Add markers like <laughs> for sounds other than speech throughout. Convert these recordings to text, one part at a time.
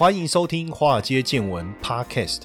欢迎收听《华尔街见闻》Podcast。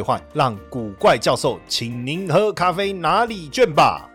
换让古怪教授请您喝咖啡拿礼券吧。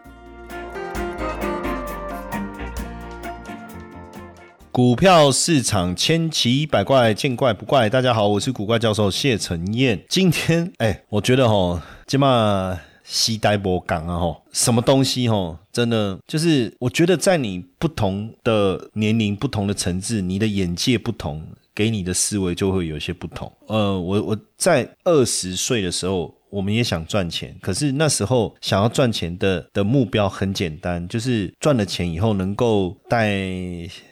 股票市场千奇百怪，见怪不怪。大家好，我是古怪教授谢承彦。今天 <laughs> 哎，我觉得哈，今嘛西呆博港啊哈，什么东西哈，真的就是我觉得在你不同的年龄、不同的层次，你的眼界不同。给你的思维就会有些不同。呃，我我在二十岁的时候，我们也想赚钱，可是那时候想要赚钱的的目标很简单，就是赚了钱以后能够带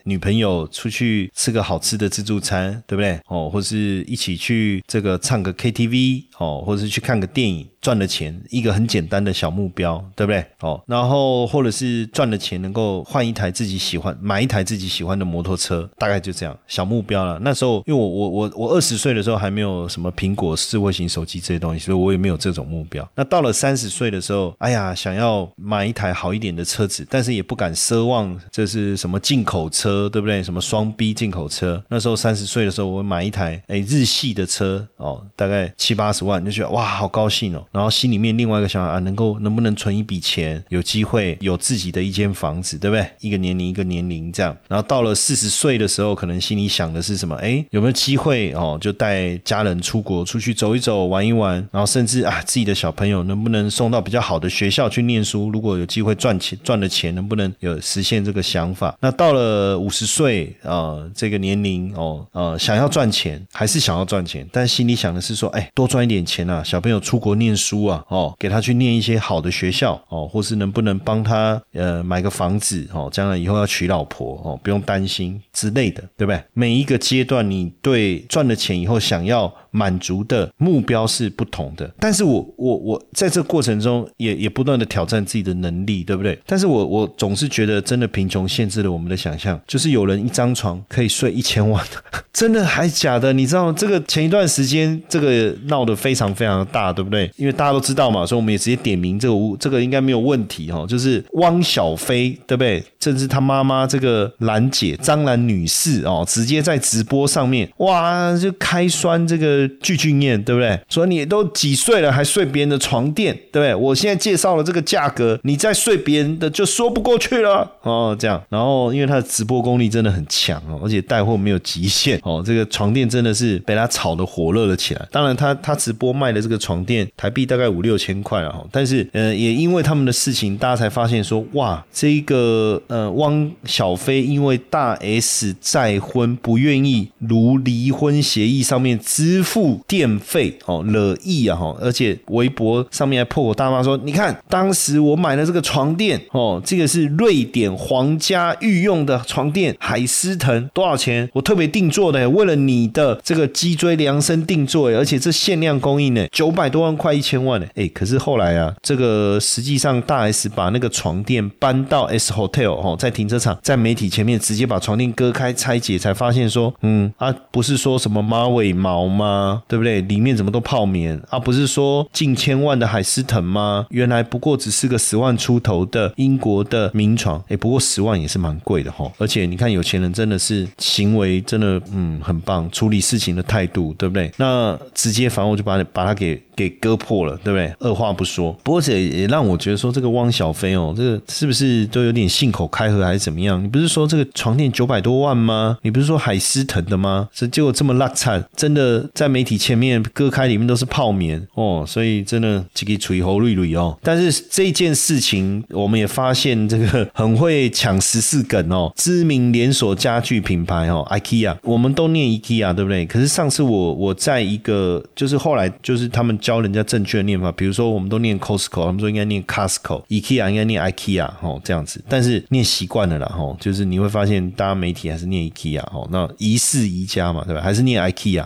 女朋友出去吃个好吃的自助餐，对不对？哦，或是一起去这个唱个 KTV，哦，或是去看个电影。赚了钱，一个很简单的小目标，对不对？哦，然后或者是赚了钱能够换一台自己喜欢，买一台自己喜欢的摩托车，大概就这样小目标了。那时候，因为我我我我二十岁的时候还没有什么苹果智慧型手机这些东西，所以我也没有这种目标。那到了三十岁的时候，哎呀，想要买一台好一点的车子，但是也不敢奢望这是什么进口车，对不对？什么双 B 进口车？那时候三十岁的时候，我买一台哎日系的车哦，大概七八十万，就觉得哇，好高兴哦。然后心里面另外一个想法啊，能够能不能存一笔钱，有机会有自己的一间房子，对不对？一个年龄一个年龄这样，然后到了四十岁的时候，可能心里想的是什么？哎，有没有机会哦？就带家人出国出去走一走，玩一玩，然后甚至啊，自己的小朋友能不能送到比较好的学校去念书？如果有机会赚钱赚了钱，能不能有实现这个想法？那到了五十岁啊，这个年龄哦，呃，想要赚钱还是想要赚钱，但心里想的是说，哎，多赚一点钱啊，小朋友出国念书。书啊，哦，给他去念一些好的学校，哦，或是能不能帮他呃买个房子，哦，将来以后要娶老婆，哦，不用担心之类的，对不对？每一个阶段，你对赚了钱以后想要。满足的目标是不同的，但是我我我在这过程中也也不断的挑战自己的能力，对不对？但是我我总是觉得，真的贫穷限制了我们的想象，就是有人一张床可以睡一千万，<laughs> 真的还假的？你知道这个前一段时间这个闹得非常非常大，对不对？因为大家都知道嘛，所以我们也直接点名这个屋，这个应该没有问题哈，就是汪小菲，对不对？甚至他妈妈这个兰姐张兰女士哦，直接在直播上面哇就开酸这个。巨俊彦对不对？说你都几岁了还睡别人的床垫，对不对？我现在介绍了这个价格，你再睡别人的就说不过去了哦。这样，然后因为他的直播功力真的很强哦，而且带货没有极限哦。这个床垫真的是被他炒的火热了起来。当然，他他直播卖的这个床垫台币大概五六千块了哈。但是呃，也因为他们的事情，大家才发现说哇，这个呃汪小菲因为大 S 再婚不愿意如离婚协议上面支付。电费哦，惹意啊哈！而且微博上面还破口大骂说：“你看，当时我买了这个床垫哦，这个是瑞典皇家御用的床垫，海思腾多少钱？我特别定做的，为了你的这个脊椎量身定做，而且这限量供应呢，九百多万块，一千千万呢。哎，可是后来啊，这个实际上大 S 把那个床垫搬到 S Hotel 哦，在停车场，在媒体前面直接把床垫割开拆解，才发现说，嗯啊，不是说什么马尾毛吗？对不对？里面怎么都泡棉啊？不是说近千万的海思腾吗？原来不过只是个十万出头的英国的名床，哎，不过十万也是蛮贵的哈。而且你看，有钱人真的是行为真的嗯很棒，处理事情的态度，对不对？那直接反正我就把把它给。给割破过了，对不对？二话不说，不过这也让我觉得说，这个汪小菲哦，这个是不是都有点信口开河还是怎么样？你不是说这个床垫九百多万吗？你不是说海思腾的吗？这结果这么烂惨，真的在媒体前面割开里面都是泡棉哦，所以真的这个吹喉绿绿哦。但是这件事情，我们也发现这个很会抢十四梗哦，知名连锁家具品牌哦，IKEA，我们都念 IKEA 对不对？可是上次我我在一个就是后来就是他们教人家正确的念法，比如说我们都念 Costco，他们说应该念 Costco，IKEA 应该念 IKEA 哦这样子，但是念习惯了啦吼，就是你会发现大家媒体还是念 IKEA 哦，那宜室宜家嘛对吧？还是念 IKEA。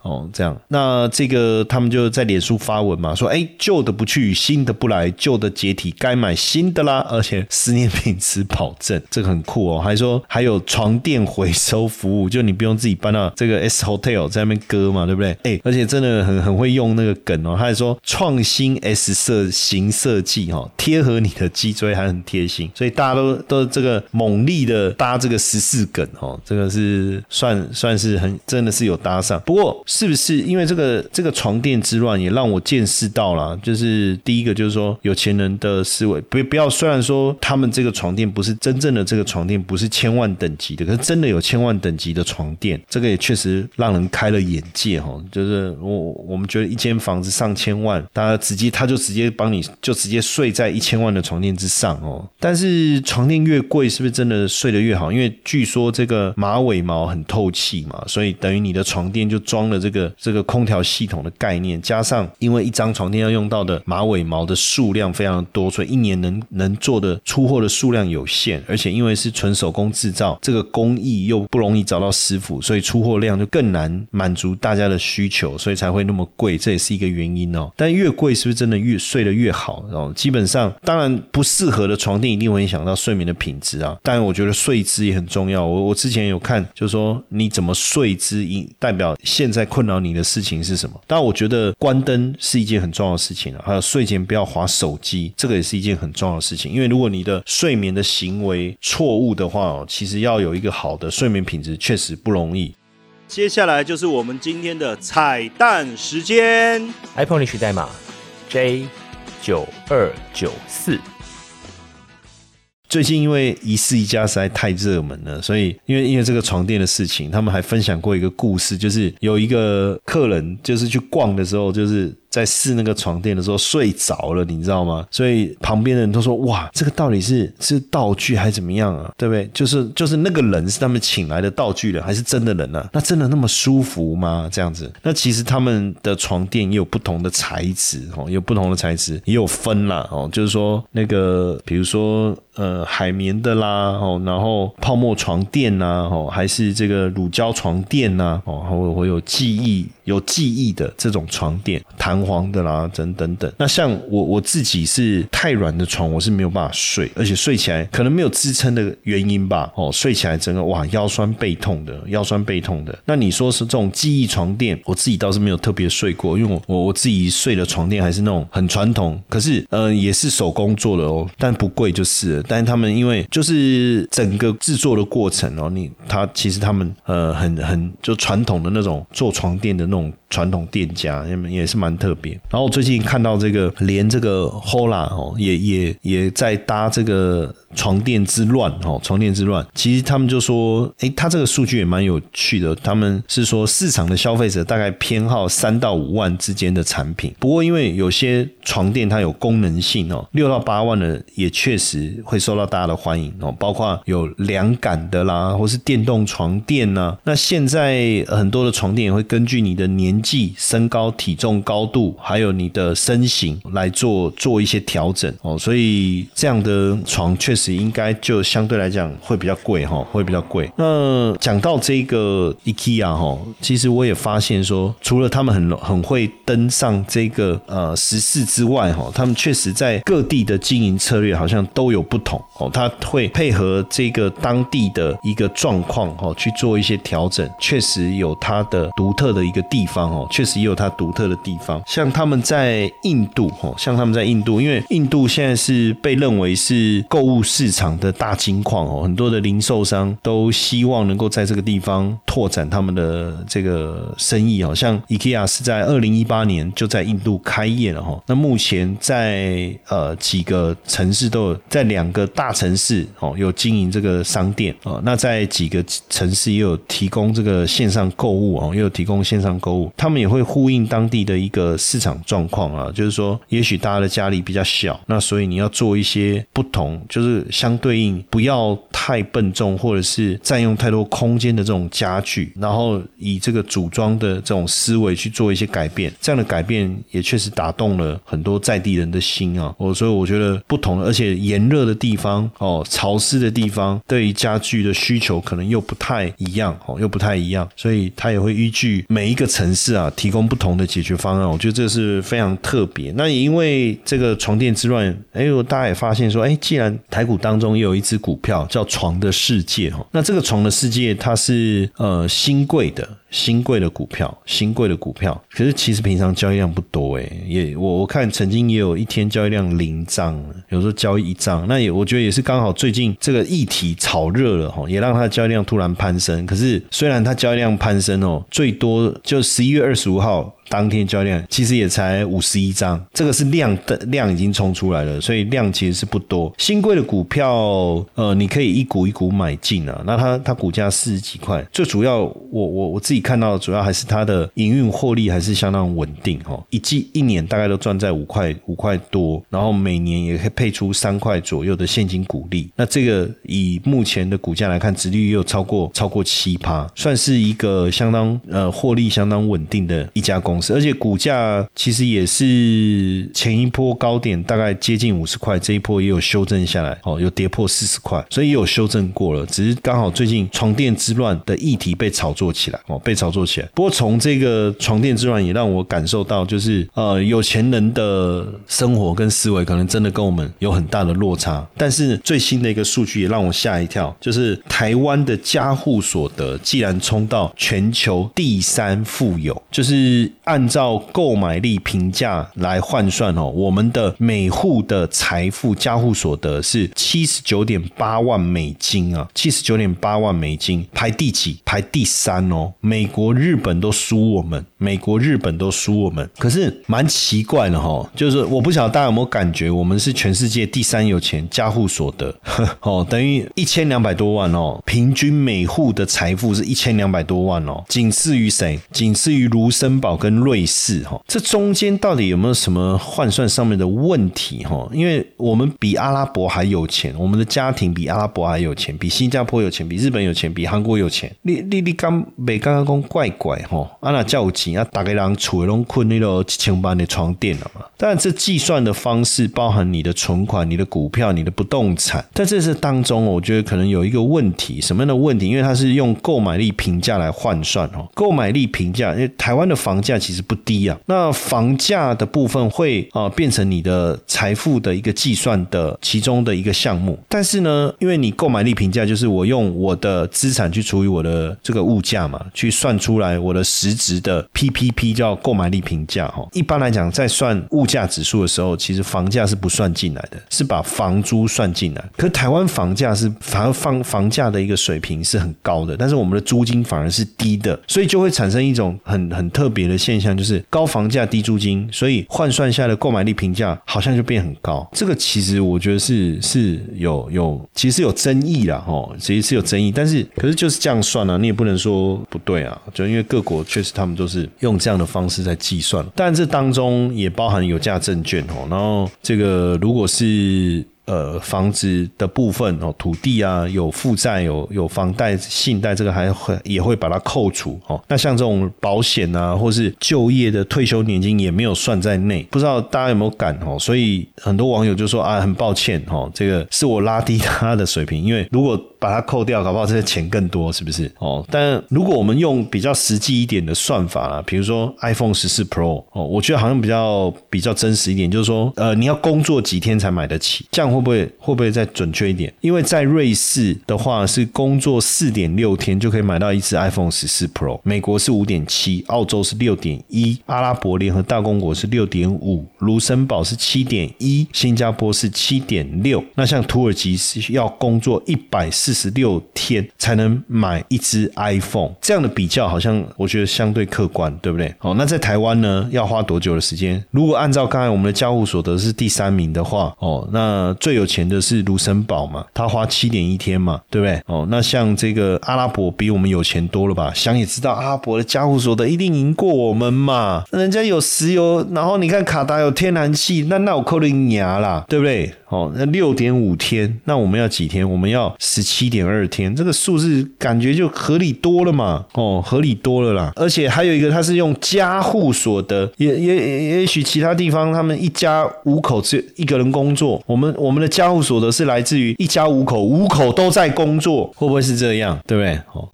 哦，这样，那这个他们就在脸书发文嘛，说，哎，旧的不去，新的不来，旧的解体，该买新的啦，而且十年品质保证，这个很酷哦。还说还有床垫回收服务，就你不用自己搬到这个 S Hotel 在那边割嘛，对不对？哎，而且真的很很会用那个梗哦，他还说创新 S 设型设计哈，贴合你的脊椎还很贴心，所以大家都都这个猛力的搭这个十四梗哦，这个是算算是很真的是有搭上，不过。是不是因为这个这个床垫之乱也让我见识到了？就是第一个就是说有钱人的思维，不不要。虽然说他们这个床垫不是真正的这个床垫，不是千万等级的，可是真的有千万等级的床垫，这个也确实让人开了眼界哈。就是我我们觉得一间房子上千千万，大家直接他就直接帮你就直接睡在一千万的床垫之上哦。但是床垫越贵，是不是真的睡得越好？因为据说这个马尾毛很透气嘛，所以等于你的床垫就装了。这个这个空调系统的概念，加上因为一张床垫要用到的马尾毛的数量非常多，所以一年能能做的出货的数量有限，而且因为是纯手工制造，这个工艺又不容易找到师傅，所以出货量就更难满足大家的需求，所以才会那么贵，这也是一个原因哦。但越贵是不是真的越睡得越好？哦，基本上当然不适合的床垫一定会影响到睡眠的品质啊。当然，我觉得睡姿也很重要。我我之前有看，就是说你怎么睡姿，应代表现在。困扰你的事情是什么？但，我觉得关灯是一件很重要的事情啊还有睡前不要划手机，这个也是一件很重要的事情。因为如果你的睡眠的行为错误的话，其实要有一个好的睡眠品质确实不容易。接下来就是我们今天的彩蛋时间，iPhone 历史代码 J 九二九四。最近因为一室一家实在太热门了，所以因为因为这个床垫的事情，他们还分享过一个故事，就是有一个客人就是去逛的时候，就是。在试那个床垫的时候睡着了，你知道吗？所以旁边的人都说：“哇，这个到底是是道具还是怎么样啊？对不对？就是就是那个人是他们请来的道具人，还是真的人呢？那真的那么舒服吗？这样子？那其实他们的床垫也有不同的材质哦，有不同的材质也有分啦哦，就是说那个比如说呃海绵的啦哦，然后泡沫床垫呐哦，还是这个乳胶床垫呐哦，会会有记忆有记忆的这种床垫弹。簧的啦，等等等。那像我我自己是太软的床，我是没有办法睡，而且睡起来可能没有支撑的原因吧。哦，睡起来整个哇腰酸背痛的，腰酸背痛的。那你说是这种记忆床垫，我自己倒是没有特别睡过，因为我我我自己睡的床垫还是那种很传统，可是呃也是手工做的哦，但不贵就是了。但他们因为就是整个制作的过程哦，你他其实他们呃很很就传统的那种做床垫的那种传统店家，也也是蛮特。别，然后我最近看到这个，连这个 Hola 哦，也也也在搭这个。床垫之乱，哦，床垫之乱，其实他们就说，哎，他这个数据也蛮有趣的。他们是说，市场的消费者大概偏好三到五万之间的产品。不过，因为有些床垫它有功能性哦，六到八万的也确实会受到大家的欢迎哦。包括有凉感的啦，或是电动床垫呐。那现在很多的床垫也会根据你的年纪、身高、体重、高度，还有你的身形来做做一些调整哦。所以这样的床确实。应该就相对来讲会比较贵哈，会比较贵。那讲到这个 IKEA 哈，其实我也发现说，除了他们很很会登上这个呃时事之外哈，他们确实在各地的经营策略好像都有不同哦。他会配合这个当地的一个状况哦去做一些调整，确实有它的独特的一个地方哦，确实也有它独特的地方。像他们在印度哦，像他们在印度，因为印度现在是被认为是购物。市场的大金矿哦，很多的零售商都希望能够在这个地方拓展他们的这个生意哦。像 IKEA 是在二零一八年就在印度开业了哈。那目前在呃几个城市都有，在两两个大城市哦有经营这个商店哦，那在几个城市也有提供这个线上购物哦，也有提供线上购物，他们也会呼应当地的一个市场状况啊，就是说，也许大家的家里比较小，那所以你要做一些不同，就是相对应不要太笨重或者是占用太多空间的这种家具，然后以这个组装的这种思维去做一些改变，这样的改变也确实打动了很多在地人的心啊。我所以我觉得不同，而且炎热的地方哦，潮湿的地方，对于家具的需求可能又不太一样哦，又不太一样，所以它也会依据每一个城市啊，提供不同的解决方案。我觉得这是非常特别。那也因为这个床垫之乱，哎呦，大家也发现说，哎，既然台股当中也有一只股票叫床的世界哈，那这个床的世界它是呃新贵的。新贵的股票，新贵的股票，可是其实平常交易量不多诶，也我我看曾经也有一天交易量零张，有时候交易一张，那也我觉得也是刚好最近这个议题炒热了哈，也让它的交易量突然攀升。可是虽然它交易量攀升哦，最多就十一月二十五号。当天交易量其实也才五十一张，这个是量的量已经冲出来了，所以量其实是不多。新贵的股票，呃，你可以一股一股买进啊。那它它股价四十几块，最主要我我我自己看到的主要还是它的营运获利还是相当稳定哈，一季一年大概都赚在五块五块多，然后每年也可以配出三块左右的现金股利。那这个以目前的股价来看，值率又超过超过七趴，算是一个相当呃获利相当稳定的一家公。而且股价其实也是前一波高点大概接近五十块，这一波也有修正下来，哦，有跌破四十块，所以也有修正过了。只是刚好最近床垫之乱的议题被炒作起来，哦，被炒作起来。不过从这个床垫之乱也让我感受到，就是呃，有钱人的生活跟思维可能真的跟我们有很大的落差。但是最新的一个数据也让我吓一跳，就是台湾的家户所得既然冲到全球第三富有，就是。按照购买力评价来换算哦，我们的每户的财富加户所得是七十九点八万美金啊，七十九点八万美金，排第几？排第三哦。美国、日本都输我们，美国、日本都输我们。可是蛮奇怪的哈，就是我不晓得大家有没有感觉，我们是全世界第三有钱加户所得呵 <laughs> 哦，等于一千两百多万哦，平均每户的财富是一千两百多万哦，仅次于谁？仅次于卢森堡跟。瑞士哈，这中间到底有没有什么换算上面的问题哈？因为我们比阿拉伯还有钱，我们的家庭比阿拉伯还有钱，比新加坡有钱，比日本有钱，比韩国有钱。你你你刚没刚刚讲怪怪哈？阿那叫钱啊，大概人储拢困那个几千万的床垫了嘛？但，这计算的方式包含你的存款、你的股票、你的不动产，在这是当中，我觉得可能有一个问题，什么样的问题？因为它是用购买力评价来换算哦，购买力评价，因为台湾的房价。其实不低啊，那房价的部分会啊变成你的财富的一个计算的其中的一个项目，但是呢，因为你购买力评价就是我用我的资产去除以我的这个物价嘛，去算出来我的实质的 PPP 叫购买力评价哈。一般来讲，在算物价指数的时候，其实房价是不算进来的，是把房租算进来。可台湾房价是反而房房价的一个水平是很高的，但是我们的租金反而是低的，所以就会产生一种很很特别的现。现象就是高房价低租金，所以换算下的购买力评价好像就变很高。这个其实我觉得是是有有其实有争议啦，哈，其实是有争议。但是可是就是这样算啊，你也不能说不对啊，就因为各国确实他们都是用这样的方式在计算。但这当中也包含有价证券哦，然后这个如果是。呃，房子的部分哦，土地啊，有负债，有有房贷、信贷，这个还会也会把它扣除哦。那像这种保险啊，或是就业的退休年金也没有算在内，不知道大家有没有感哦？所以很多网友就说啊，很抱歉哦，这个是我拉低他的水平，因为如果把它扣掉，搞不好这个钱更多，是不是？哦，但如果我们用比较实际一点的算法啦，比如说 iPhone 十四 Pro 哦，我觉得好像比较比较真实一点，就是说呃，你要工作几天才买得起，这样。会不会会不会再准确一点？因为在瑞士的话是工作四点六天就可以买到一只 iPhone 十四 Pro，美国是五点七，澳洲是六点一，阿拉伯联合大公国是六点五，卢森堡是七点一，新加坡是七点六。那像土耳其是要工作一百四。四十六天才能买一只 iPhone，这样的比较好像我觉得相对客观，对不对？哦，那在台湾呢，要花多久的时间？如果按照刚才我们的交互所得是第三名的话，哦，那最有钱的是卢森堡嘛，他花七点一天嘛，对不对？哦，那像这个阿拉伯比我们有钱多了吧？想也知道，阿拉伯的交互所得一定赢过我们嘛，人家有石油，然后你看卡达有天然气，那那我扣了牙啦，对不对？哦，那六点五天，那我们要几天？我们要十七七点二天，这个数字感觉就合理多了嘛？哦，合理多了啦。而且还有一个，它是用家户所得，也也也许其他地方他们一家五口只一个人工作，我们我们的家户所得是来自于一家五口，五口都在工作，会不会是这样？对不对？哦。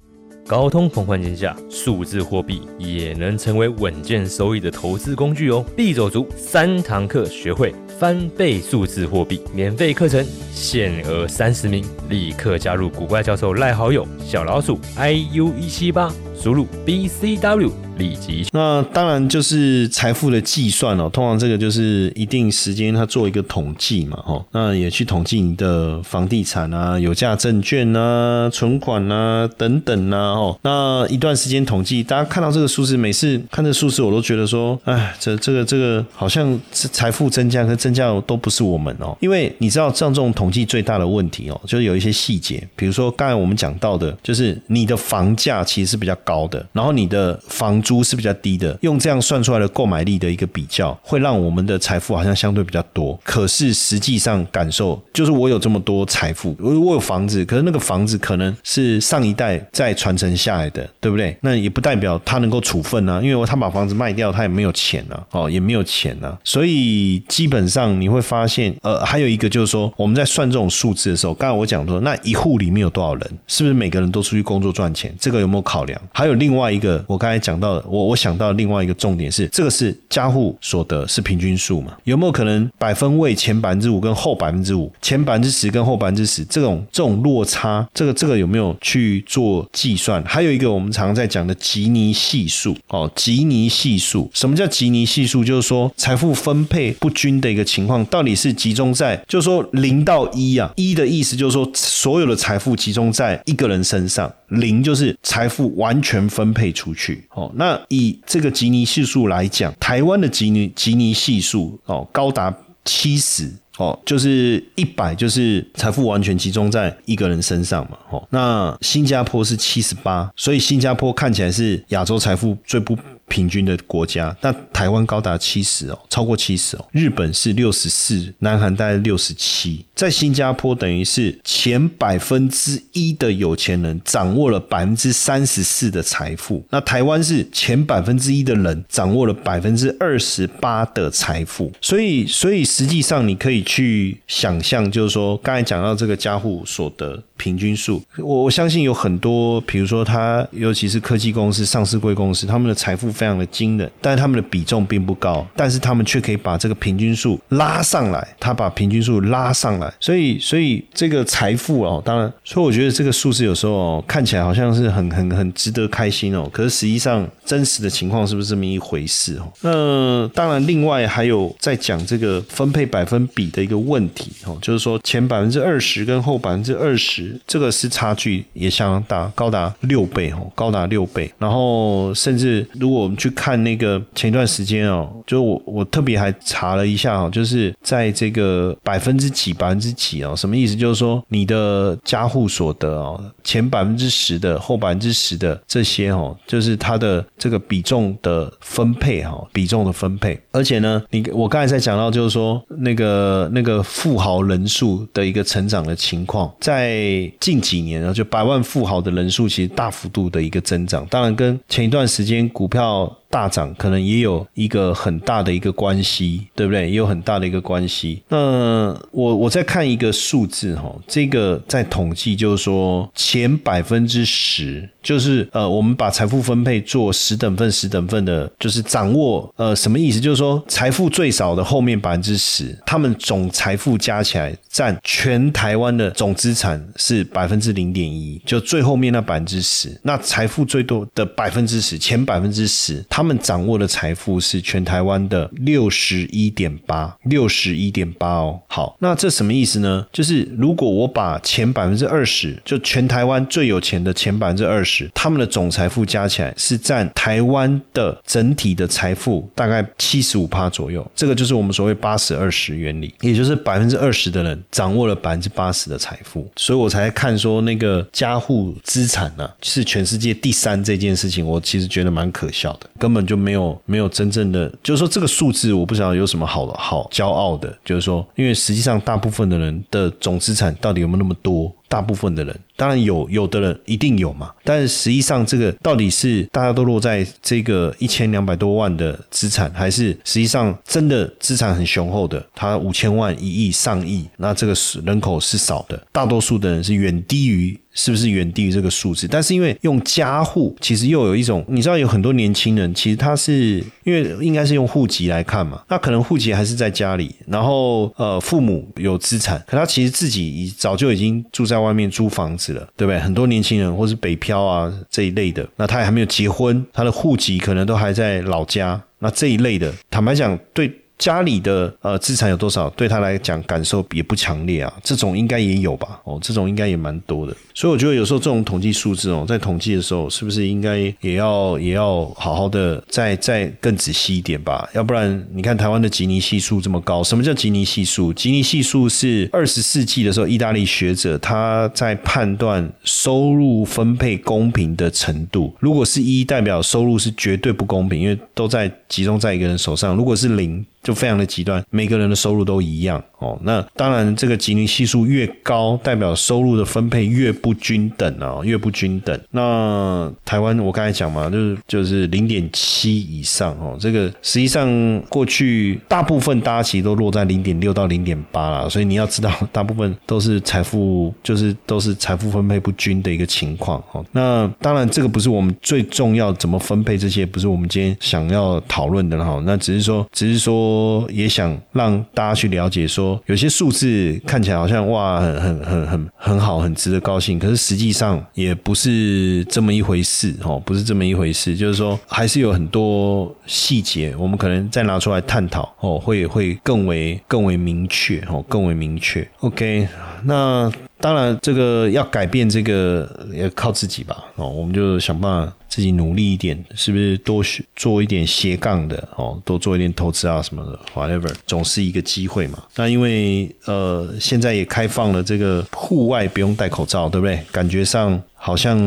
高通膨环境下，数字货币也能成为稳健收益的投资工具哦。币走足三堂课，学会翻倍数字货币，免费课程限额三十名，立刻加入古怪教授赖好友小老鼠 iu 一七八，输入 bcw。立即，那当然就是财富的计算哦。通常这个就是一定时间，他做一个统计嘛，哦，那也去统计你的房地产啊、有价证券啊、存款啊等等啊，哦，那一段时间统计，大家看到这个数字，每次看这数字，我都觉得说，哎，这这个这个好像财富增加跟增加都不是我们哦，因为你知道，像这种统计最大的问题哦，就是有一些细节，比如说刚才我们讲到的，就是你的房价其实是比较高的，然后你的房租是比较低的，用这样算出来的购买力的一个比较，会让我们的财富好像相对比较多。可是实际上感受就是，我有这么多财富，我我有房子，可是那个房子可能是上一代再传承下来的，对不对？那也不代表他能够处分啊，因为他把房子卖掉，他也没有钱啊，哦，也没有钱啊。所以基本上你会发现，呃，还有一个就是说，我们在算这种数字的时候，刚才我讲说，那一户里面有多少人？是不是每个人都出去工作赚钱？这个有没有考量？还有另外一个，我刚才讲到我。我想到另外一个重点是，这个是家户所得是平均数嘛？有没有可能百分位前百分之五跟后百分之五，前百分之十跟后百分之十这种这种落差，这个这个有没有去做计算？还有一个我们常常在讲的吉尼系数哦，吉尼系数，什么叫吉尼系数？就是说财富分配不均的一个情况，到底是集中在，就是说零到一啊，一的意思就是说所有的财富集中在一个人身上。零就是财富完全分配出去，哦，那那以这个吉尼系数来讲，台湾的吉尼吉尼系数哦高达七十，哦，就是一百就是财富完全集中在一个人身上嘛，哦，那新加坡是七十八，所以新加坡看起来是亚洲财富最不。平均的国家，那台湾高达七十哦，超过七十哦。日本是六十四，南韩大概六十七，在新加坡等于是前百分之一的有钱人掌握了百分之三十四的财富，那台湾是前百分之一的人掌握了百分之二十八的财富。所以，所以实际上你可以去想象，就是说刚才讲到这个家户所得。平均数，我我相信有很多，比如说他，尤其是科技公司、上市贵公司，他们的财富非常的惊人，但是他们的比重并不高，但是他们却可以把这个平均数拉上来，他把平均数拉上来，所以，所以这个财富哦，当然，所以我觉得这个数字有时候哦，看起来好像是很很很值得开心哦，可是实际上真实的情况是不是这么一回事哦？那当然，另外还有在讲这个分配百分比的一个问题哦，就是说前百分之二十跟后百分之二十。这个是差距也相当大，高达六倍哦，高达六倍。然后甚至如果我们去看那个前一段时间哦，就我我特别还查了一下哦，就是在这个百分之几百分之几哦，什么意思？就是说你的家户所得哦，前百分之十的后百分之十的这些哦，就是它的这个比重的分配哈，比重的分配。而且呢，你我刚才在讲到就是说那个那个富豪人数的一个成长的情况，在近几年啊，就百万富豪的人数其实大幅度的一个增长，当然跟前一段时间股票。大涨可能也有一个很大的一个关系，对不对？也有很大的一个关系。那我我再看一个数字哈，这个在统计就是说前百分之十，就是呃，我们把财富分配做十等份、十等份的，就是掌握呃什么意思？就是说财富最少的后面百分之十，他们总财富加起来占全台湾的总资产是百分之零点一，就最后面那百分之十，那财富最多的百分之十，前百分之十，他。他们掌握的财富是全台湾的六十一点八，六十一点八哦。好，那这什么意思呢？就是如果我把前百分之二十，就全台湾最有钱的前百分之二十，他们的总财富加起来是占台湾的整体的财富大概七十五趴左右。这个就是我们所谓八十二十原理，也就是百分之二十的人掌握了百分之八十的财富，所以我才看说那个家户资产呢、是全世界第三这件事情，我其实觉得蛮可笑的，根根本就没有没有真正的，就是说这个数字我不知道有什么好的好骄傲的，就是说，因为实际上大部分的人的总资产到底有没有那么多？大部分的人当然有，有的人一定有嘛，但是实际上这个到底是大家都落在这个一千两百多万的资产，还是实际上真的资产很雄厚的，他五千万、一亿、上亿，那这个是人口是少的，大多数的人是远低于。是不是远低于这个数字？但是因为用家户，其实又有一种，你知道有很多年轻人，其实他是因为应该是用户籍来看嘛，那可能户籍还是在家里，然后呃父母有资产，可他其实自己已早就已经住在外面租房子了，对不对？很多年轻人或是北漂啊这一类的，那他也还没有结婚，他的户籍可能都还在老家，那这一类的，坦白讲，对。家里的呃资产有多少，对他来讲感受也不强烈啊，这种应该也有吧？哦，这种应该也蛮多的，所以我觉得有时候这种统计数字哦，在统计的时候，是不是应该也要也要好好的再再更仔细一点吧？要不然你看台湾的吉尼系数这么高，什么叫吉尼系数？吉尼系数是二十世纪的时候，意大利学者他在判断收入分配公平的程度。如果是一，代表收入是绝对不公平，因为都在集中在一个人手上；如果是零，就非常的极端，每个人的收入都一样。哦。那当然，这个吉尼系数越高，代表收入的分配越不均等啊，越不均等。那台湾我刚才讲嘛，就是就是零点七以上哦。这个实际上过去大部分大家其实都落在零点六到零点八啦，所以你要知道，大部分都是财富就是都是财富分配不均的一个情况哦。那当然，这个不是我们最重要怎么分配这些，不是我们今天想要讨论的哈。那只是说，只是说。也想让大家去了解，说有些数字看起来好像哇，很很很很很好，很值得高兴。可是实际上也不是这么一回事哦，不是这么一回事。就是说，还是有很多细节，我们可能再拿出来探讨哦，会会更为更为明确哦，更为明确。OK，那当然这个要改变这个也靠自己吧哦，我们就想办法。自己努力一点，是不是多做一点斜杠的哦？多做一点投资啊什么的，whatever，总是一个机会嘛。那因为呃，现在也开放了这个户外不用戴口罩，对不对？感觉上好像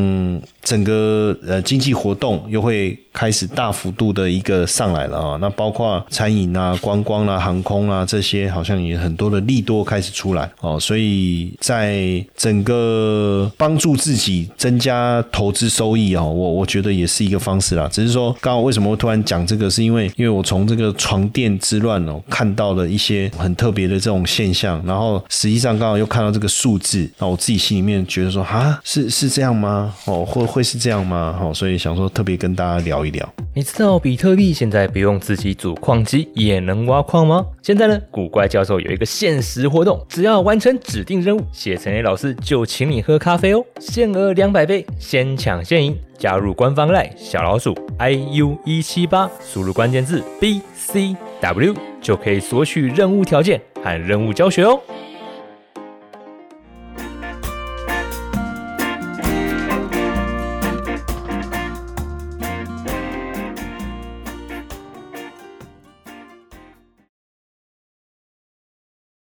整个呃经济活动又会开始大幅度的一个上来了啊。那包括餐饮啊、观光啊、航空啊这些，好像也很多的利多开始出来哦。所以在整个帮助自己增加投资收益哦，我我觉。得也是一个方式啦，只是说刚好为什么会突然讲这个，是因为因为我从这个床垫之乱哦看到了一些很特别的这种现象，然后实际上刚好又看到这个数字，那我自己心里面觉得说啊，是是这样吗？哦，会会是这样吗？哦，所以想说特别跟大家聊一聊。你知道比特币现在不用自己组矿机也能挖矿吗？现在呢，古怪教授有一个限时活动，只要完成指定任务，谢承业老师就请你喝咖啡哦，限额两百杯，先抢先赢。加入官方赖小老鼠 i u 一七八，输入关键字 b c w 就可以索取任务条件和任务教学哦。